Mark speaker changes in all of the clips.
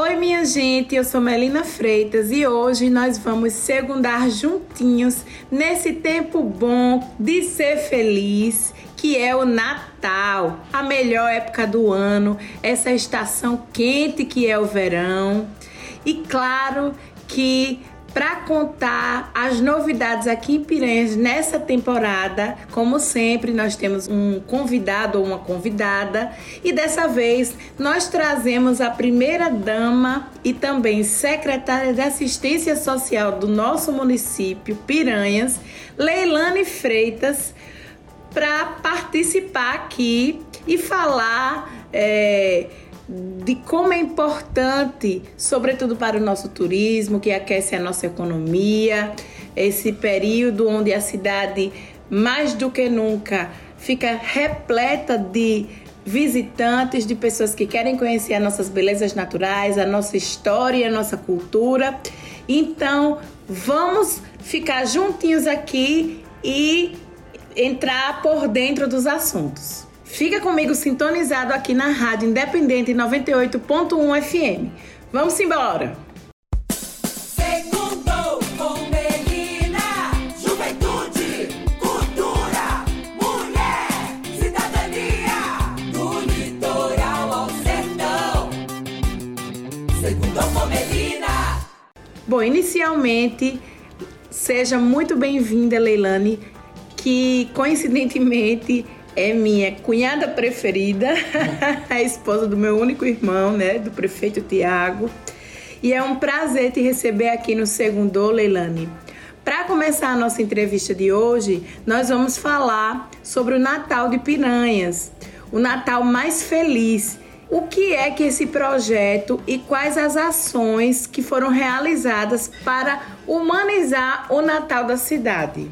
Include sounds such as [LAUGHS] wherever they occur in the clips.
Speaker 1: Oi, minha gente, eu sou Melina Freitas e hoje nós vamos segundar juntinhos nesse tempo bom de ser feliz, que é o Natal, a melhor época do ano, essa estação quente que é o verão. E claro que para contar as novidades aqui em Piranhas nessa temporada. Como sempre, nós temos um convidado ou uma convidada e dessa vez nós trazemos a primeira dama e também secretária de Assistência Social do nosso município, Piranhas, Leilane Freitas, para participar aqui e falar. É, de como é importante, sobretudo para o nosso turismo, que aquece a nossa economia, esse período onde a cidade, mais do que nunca, fica repleta de visitantes, de pessoas que querem conhecer as nossas belezas naturais, a nossa história, a nossa cultura. Então, vamos ficar juntinhos aqui e entrar por dentro dos assuntos. Fica comigo sintonizado aqui na Rádio Independente 98.1 FM. Vamos embora!
Speaker 2: Segundo com Melina, juventude, cultura, mulher, cidadania, do litoral ao sertão. Segundo com Melina.
Speaker 1: Bom, inicialmente, seja muito bem-vinda, Leilane, que coincidentemente é minha cunhada preferida, [LAUGHS] a esposa do meu único irmão, né, do prefeito Tiago. E é um prazer te receber aqui no Segundo, Leilane. Para começar a nossa entrevista de hoje, nós vamos falar sobre o Natal de Piranhas, o Natal mais feliz. O que é que esse projeto e quais as ações que foram realizadas para humanizar o Natal da cidade?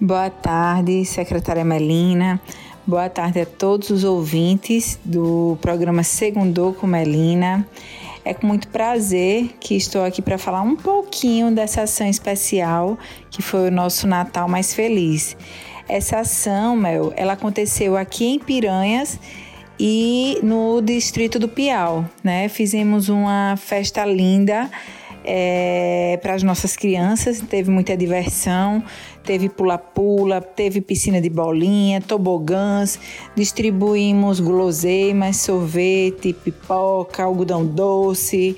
Speaker 3: Boa tarde, secretária Melina. Boa tarde a todos os ouvintes do programa Segundou com Melina. É com muito prazer que estou aqui para falar um pouquinho dessa ação especial que foi o nosso Natal mais feliz. Essa ação, Mel, ela aconteceu aqui em Piranhas e no distrito do Piau, né? Fizemos uma festa linda é, para as nossas crianças, teve muita diversão, teve pula-pula, teve piscina de bolinha, tobogãs, distribuímos guloseimas, sorvete, pipoca, algodão doce,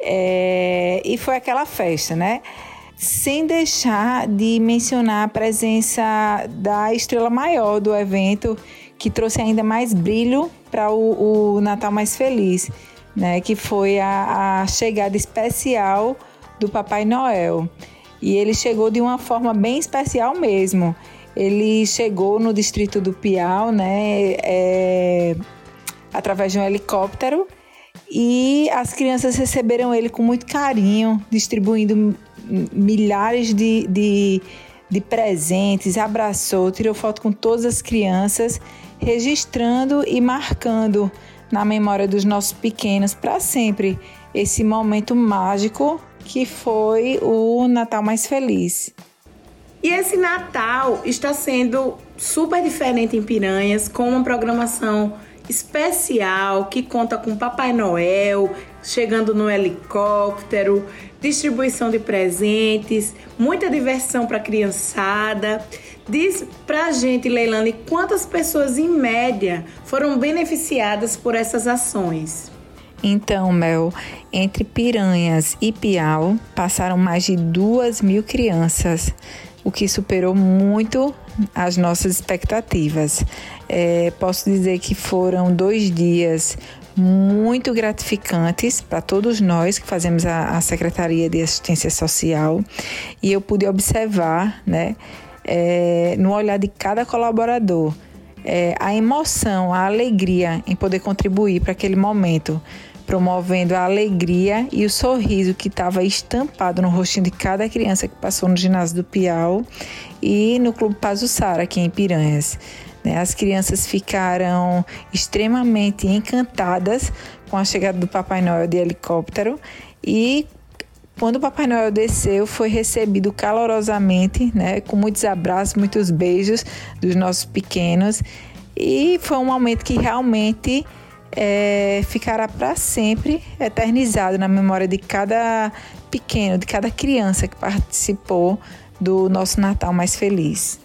Speaker 3: é, e foi aquela festa, né? Sem deixar de mencionar a presença da estrela maior do evento, que trouxe ainda mais brilho para o, o Natal mais feliz né, que foi a, a chegada especial do Papai Noel. E ele chegou de uma forma bem especial mesmo. Ele chegou no distrito do Piau, né, é, através de um helicóptero, e as crianças receberam ele com muito carinho, distribuindo milhares de, de, de presentes, abraçou, tirou foto com todas as crianças, registrando e marcando na memória dos nossos pequenos para sempre esse momento mágico que foi o Natal mais feliz.
Speaker 1: E esse Natal está sendo super diferente em Piranhas, com uma programação especial que conta com Papai Noel chegando no helicóptero, distribuição de presentes, muita diversão para a criançada. Diz pra gente, Leilane, quantas pessoas em média foram beneficiadas por essas ações?
Speaker 3: Então, Mel, entre Piranhas e Piau passaram mais de duas mil crianças, o que superou muito as nossas expectativas. É, posso dizer que foram dois dias muito gratificantes para todos nós que fazemos a, a, Secretaria de Assistência Social e eu pude observar, né, é, no olhar de cada colaborador, é, a emoção, a alegria em poder contribuir para aquele momento, promovendo a alegria e o sorriso que estava estampado no rostinho de cada criança que passou no ginásio do Piau e no Clube Pazuçara, aqui em Piranhas. Né? As crianças ficaram extremamente encantadas com a chegada do Papai Noel de helicóptero e quando o Papai Noel desceu, foi recebido calorosamente, né, com muitos abraços, muitos beijos dos nossos pequenos. E foi um momento que realmente é, ficará para sempre eternizado na memória de cada pequeno, de cada criança que participou do nosso Natal mais feliz.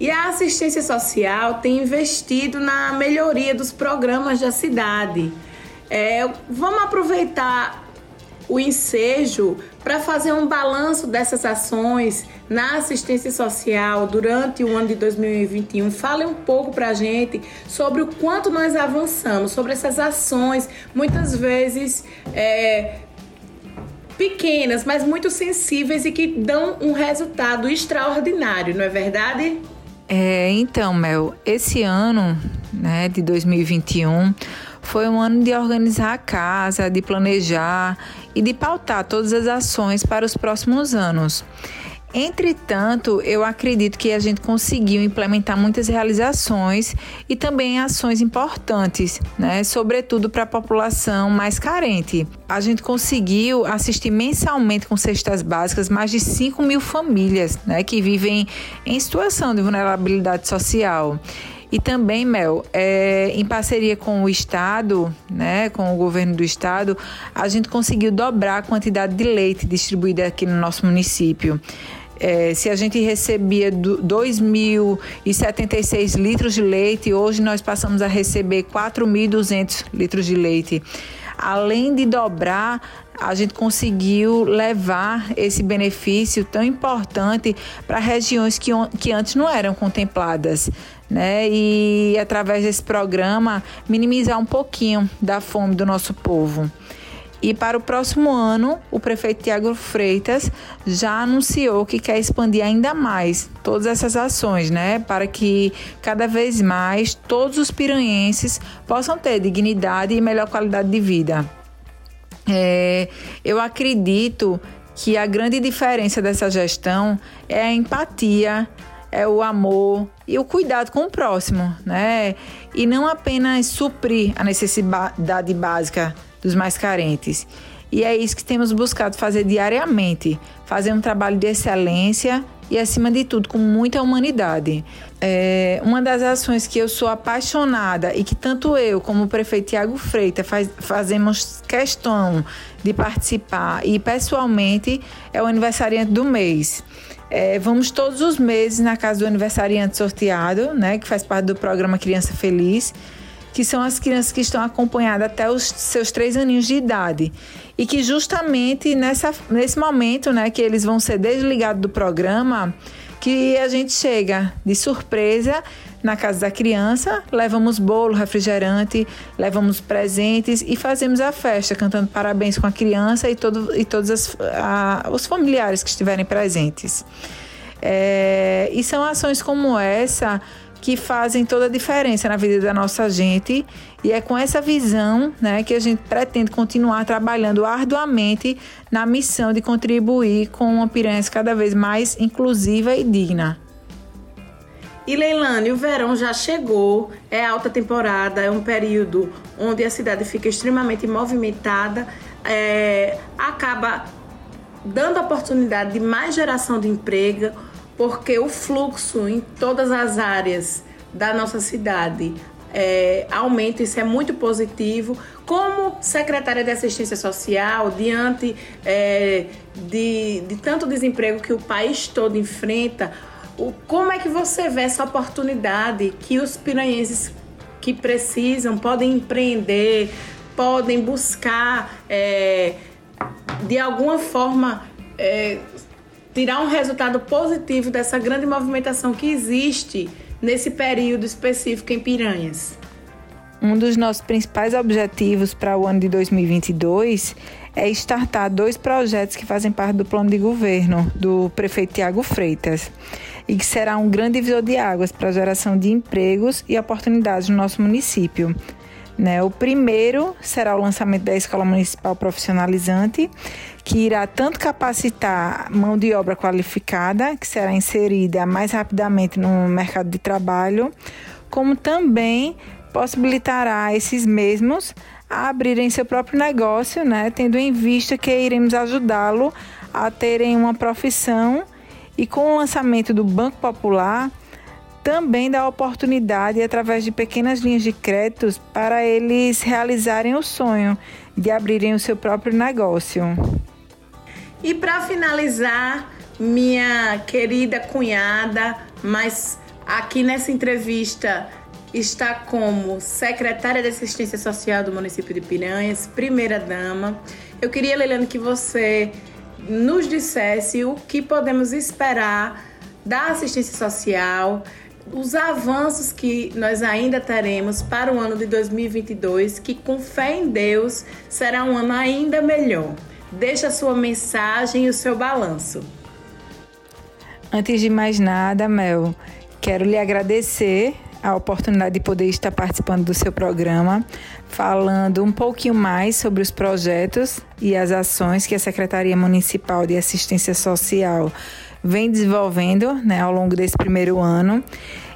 Speaker 1: E a assistência social tem investido na melhoria dos programas da cidade. É, vamos aproveitar o ensejo para fazer um balanço dessas ações na assistência social durante o ano de 2021. Fale um pouco para a gente sobre o quanto nós avançamos, sobre essas ações, muitas vezes é, pequenas, mas muito sensíveis e que dão um resultado extraordinário, não é verdade?
Speaker 3: É, então, Mel, esse ano né, de 2021 foi um ano de organizar a casa, de planejar e de pautar todas as ações para os próximos anos. Entretanto, eu acredito que a gente conseguiu implementar muitas realizações e também ações importantes, né? sobretudo para a população mais carente. A gente conseguiu assistir mensalmente com cestas básicas mais de 5 mil famílias né? que vivem em situação de vulnerabilidade social. E também, Mel, é, em parceria com o Estado, né, com o governo do Estado, a gente conseguiu dobrar a quantidade de leite distribuída aqui no nosso município. É, se a gente recebia 2.076 litros de leite, hoje nós passamos a receber 4.200 litros de leite. Além de dobrar, a gente conseguiu levar esse benefício tão importante para regiões que, que antes não eram contempladas né? E através desse programa minimizar um pouquinho da fome do nosso povo. E para o próximo ano, o prefeito Tiago Freitas já anunciou que quer expandir ainda mais todas essas ações, né? Para que cada vez mais todos os piranhenses possam ter dignidade e melhor qualidade de vida. É, eu acredito que a grande diferença dessa gestão é a empatia, é o amor e o cuidado com o próximo, né? E não apenas suprir a necessidade básica dos mais carentes. E é isso que temos buscado fazer diariamente, fazer um trabalho de excelência e, acima de tudo, com muita humanidade. É, uma das ações que eu sou apaixonada e que tanto eu como o prefeito Tiago Freitas faz, fazemos questão de participar e pessoalmente é o aniversariante do mês. É, vamos todos os meses na casa do aniversariante sorteado, né, que faz parte do programa Criança Feliz, que são as crianças que estão acompanhadas até os seus três aninhos de idade. E que justamente nessa, nesse momento, né, que eles vão ser desligados do programa, que a gente chega de surpresa na casa da criança, levamos bolo, refrigerante, levamos presentes e fazemos a festa, cantando parabéns com a criança e, todo, e todos as, a, os familiares que estiverem presentes. É, e são ações como essa que fazem toda a diferença na vida da nossa gente e é com essa visão né, que a gente pretende continuar trabalhando arduamente na missão de contribuir com uma piranha cada vez mais inclusiva e digna.
Speaker 1: E Leilane, o verão já chegou, é alta temporada, é um período onde a cidade fica extremamente movimentada, é, acaba dando oportunidade de mais geração de emprego, porque o fluxo em todas as áreas da nossa cidade é, aumenta, isso é muito positivo. Como secretária de assistência social, diante é, de, de tanto desemprego que o país todo enfrenta, o, como é que você vê essa oportunidade que os piranhenses que precisam podem empreender, podem buscar é, de alguma forma é, tirar um resultado positivo dessa grande movimentação que existe nesse período específico em Piranhas?
Speaker 3: Um dos nossos principais objetivos para o ano de 2022 é startar dois projetos que fazem parte do plano de governo do prefeito Tiago Freitas e que será um grande divisor de águas para a geração de empregos e oportunidades no nosso município. Né? O primeiro será o lançamento da Escola Municipal Profissionalizante, que irá tanto capacitar mão de obra qualificada, que será inserida mais rapidamente no mercado de trabalho, como também possibilitará esses mesmos a abrirem seu próprio negócio, né? tendo em vista que iremos ajudá-lo a terem uma profissão e com o lançamento do Banco Popular, também dá oportunidade através de pequenas linhas de créditos para eles realizarem o sonho de abrirem o seu próprio negócio.
Speaker 1: E para finalizar, minha querida cunhada, mas aqui nessa entrevista está como secretária de Assistência Social do município de Piranhas, primeira dama. Eu queria, Leilane, que você nos dissesse o que podemos esperar da assistência social, os avanços que nós ainda teremos para o ano de 2022, que com fé em Deus será um ano ainda melhor. Deixe a sua mensagem e o seu balanço.
Speaker 3: Antes de mais nada, Mel, quero lhe agradecer a oportunidade de poder estar participando do seu programa, falando um pouquinho mais sobre os projetos e as ações que a Secretaria Municipal de Assistência Social vem desenvolvendo né, ao longo desse primeiro ano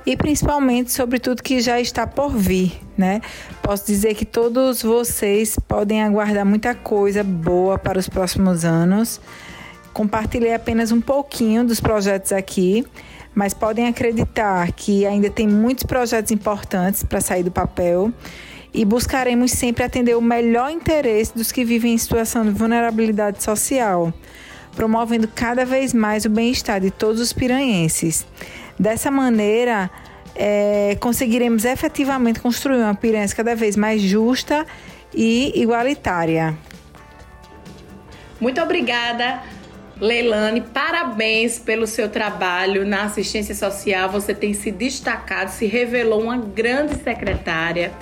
Speaker 3: e principalmente sobre tudo que já está por vir, né? Posso dizer que todos vocês podem aguardar muita coisa boa para os próximos anos. Compartilhei apenas um pouquinho dos projetos aqui, mas podem acreditar que ainda tem muitos projetos importantes para sair do papel e buscaremos sempre atender o melhor interesse dos que vivem em situação de vulnerabilidade social, promovendo cada vez mais o bem-estar de todos os piranhenses. Dessa maneira, é, conseguiremos efetivamente construir uma Piranhas cada vez mais justa e igualitária.
Speaker 1: Muito obrigada, Leilane. Parabéns pelo seu trabalho na assistência social. Você tem se destacado, se revelou uma grande secretária,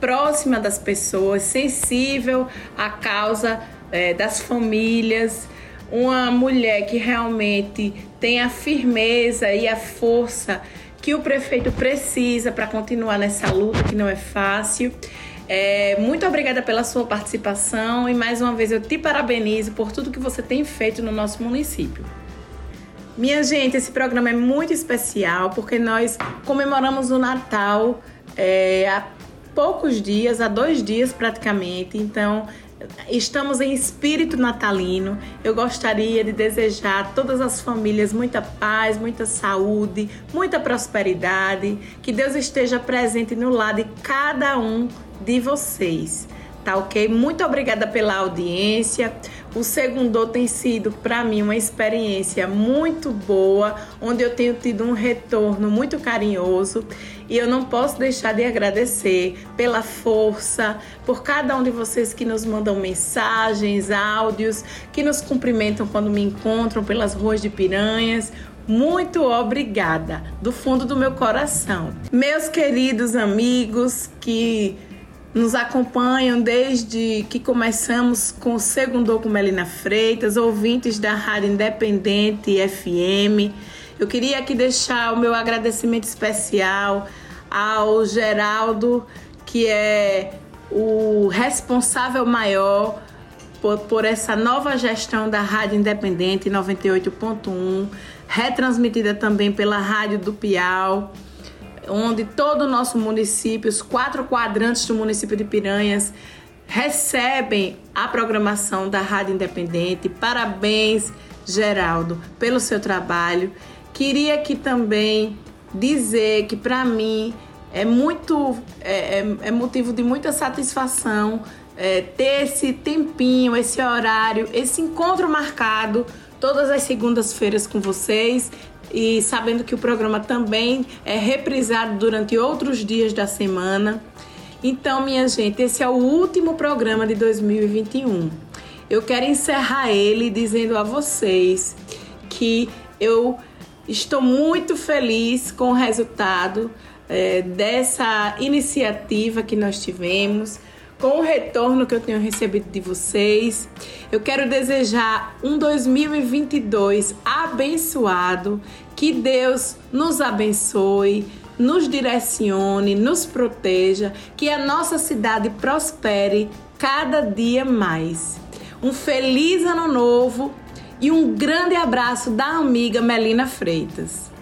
Speaker 1: próxima das pessoas, sensível à causa é, das famílias uma mulher que realmente tem a firmeza e a força que o prefeito precisa para continuar nessa luta que não é fácil. É, muito obrigada pela sua participação e mais uma vez eu te parabenizo por tudo que você tem feito no nosso município. Minha gente, esse programa é muito especial porque nós comemoramos o Natal é, há poucos dias, há dois dias praticamente. Então, Estamos em espírito natalino. Eu gostaria de desejar a todas as famílias muita paz, muita saúde, muita prosperidade. Que Deus esteja presente no lado de cada um de vocês. Tá ok? Muito obrigada pela audiência. O segundo tem sido para mim uma experiência muito boa, onde eu tenho tido um retorno muito carinhoso e eu não posso deixar de agradecer pela força, por cada um de vocês que nos mandam mensagens, áudios, que nos cumprimentam quando me encontram pelas ruas de Piranhas. Muito obrigada, do fundo do meu coração. Meus queridos amigos que nos acompanham desde que começamos com o segundo com Melina Freitas, ouvintes da Rádio Independente FM. Eu queria aqui deixar o meu agradecimento especial ao Geraldo, que é o responsável maior por, por essa nova gestão da Rádio Independente 98.1, retransmitida também pela Rádio do Piau onde todo o nosso município, os quatro quadrantes do município de Piranhas, recebem a programação da Rádio Independente. Parabéns, Geraldo, pelo seu trabalho. Queria aqui também dizer que para mim é muito é, é, é, motivo de muita satisfação é, ter esse tempinho, esse horário, esse encontro marcado todas as segundas-feiras com vocês e sabendo que o programa também é reprisado durante outros dias da semana. Então, minha gente, esse é o último programa de 2021. Eu quero encerrar ele dizendo a vocês que eu estou muito feliz com o resultado é, dessa iniciativa que nós tivemos com o retorno que eu tenho recebido de vocês. Eu quero desejar um 2022 abençoado, que Deus nos abençoe, nos direcione, nos proteja, que a nossa cidade prospere cada dia mais. Um feliz ano novo e um grande abraço da amiga Melina Freitas.